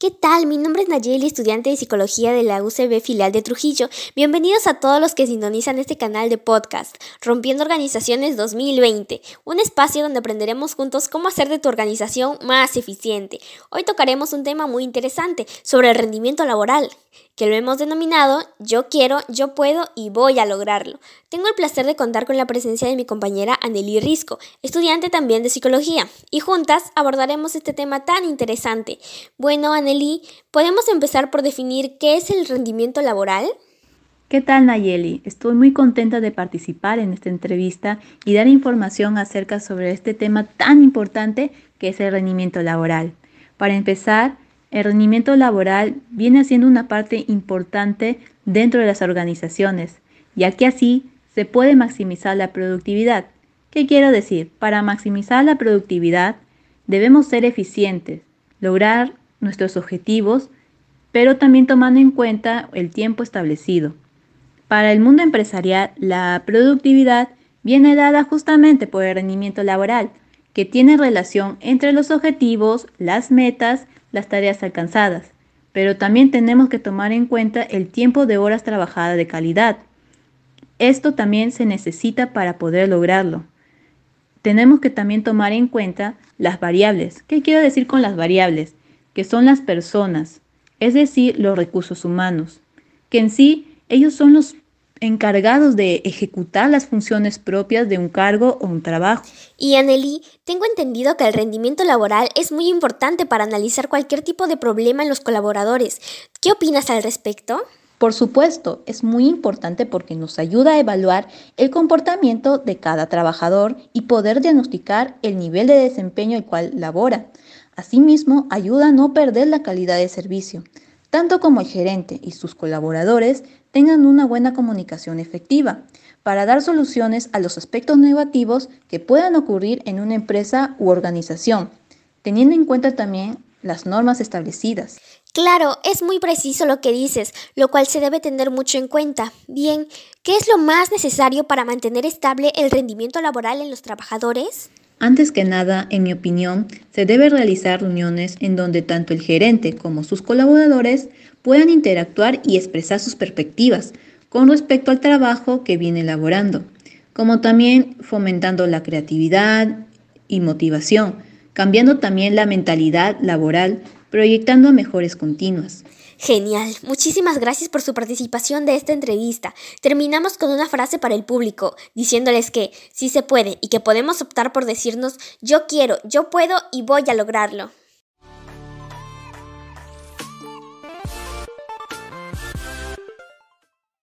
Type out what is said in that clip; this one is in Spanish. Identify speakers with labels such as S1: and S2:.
S1: ¿Qué tal? Mi nombre es Nayeli, estudiante de psicología de la UCB filial de Trujillo. Bienvenidos a todos los que sintonizan este canal de podcast, Rompiendo Organizaciones 2020, un espacio donde aprenderemos juntos cómo hacer de tu organización más eficiente. Hoy tocaremos un tema muy interesante sobre el rendimiento laboral, que lo hemos denominado Yo quiero, yo puedo y voy a lograrlo. Tengo el placer de contar con la presencia de mi compañera Anneli Risco, estudiante también de psicología, y juntas abordaremos este tema tan interesante. Bueno, Anneli, ¿podemos empezar por definir qué es el rendimiento laboral?
S2: ¿Qué tal Nayeli? Estoy muy contenta de participar en esta entrevista y dar información acerca sobre este tema tan importante que es el rendimiento laboral. Para empezar, el rendimiento laboral viene siendo una parte importante dentro de las organizaciones, ya que así se puede maximizar la productividad. ¿Qué quiero decir? Para maximizar la productividad debemos ser eficientes, lograr nuestros objetivos, pero también tomando en cuenta el tiempo establecido. Para el mundo empresarial, la productividad viene dada justamente por el rendimiento laboral, que tiene relación entre los objetivos, las metas, las tareas alcanzadas, pero también tenemos que tomar en cuenta el tiempo de horas trabajadas de calidad. Esto también se necesita para poder lograrlo. Tenemos que también tomar en cuenta las variables. ¿Qué quiero decir con las variables? que son las personas, es decir, los recursos humanos, que en sí ellos son los encargados de ejecutar las funciones propias de un cargo o un trabajo.
S1: Y Anneli, tengo entendido que el rendimiento laboral es muy importante para analizar cualquier tipo de problema en los colaboradores. ¿Qué opinas al respecto?
S2: Por supuesto, es muy importante porque nos ayuda a evaluar el comportamiento de cada trabajador y poder diagnosticar el nivel de desempeño el cual labora. Asimismo, ayuda a no perder la calidad de servicio, tanto como el gerente y sus colaboradores tengan una buena comunicación efectiva para dar soluciones a los aspectos negativos que puedan ocurrir en una empresa u organización, teniendo en cuenta también las normas establecidas.
S1: Claro, es muy preciso lo que dices, lo cual se debe tener mucho en cuenta. Bien, ¿qué es lo más necesario para mantener estable el rendimiento laboral en los trabajadores?
S2: Antes que nada, en mi opinión, se debe realizar reuniones en donde tanto el gerente como sus colaboradores puedan interactuar y expresar sus perspectivas con respecto al trabajo que viene elaborando, como también fomentando la creatividad y motivación, cambiando también la mentalidad laboral, proyectando mejores continuas.
S1: Genial, muchísimas gracias por su participación de esta entrevista. Terminamos con una frase para el público, diciéndoles que sí se puede y que podemos optar por decirnos yo quiero, yo puedo y voy a lograrlo.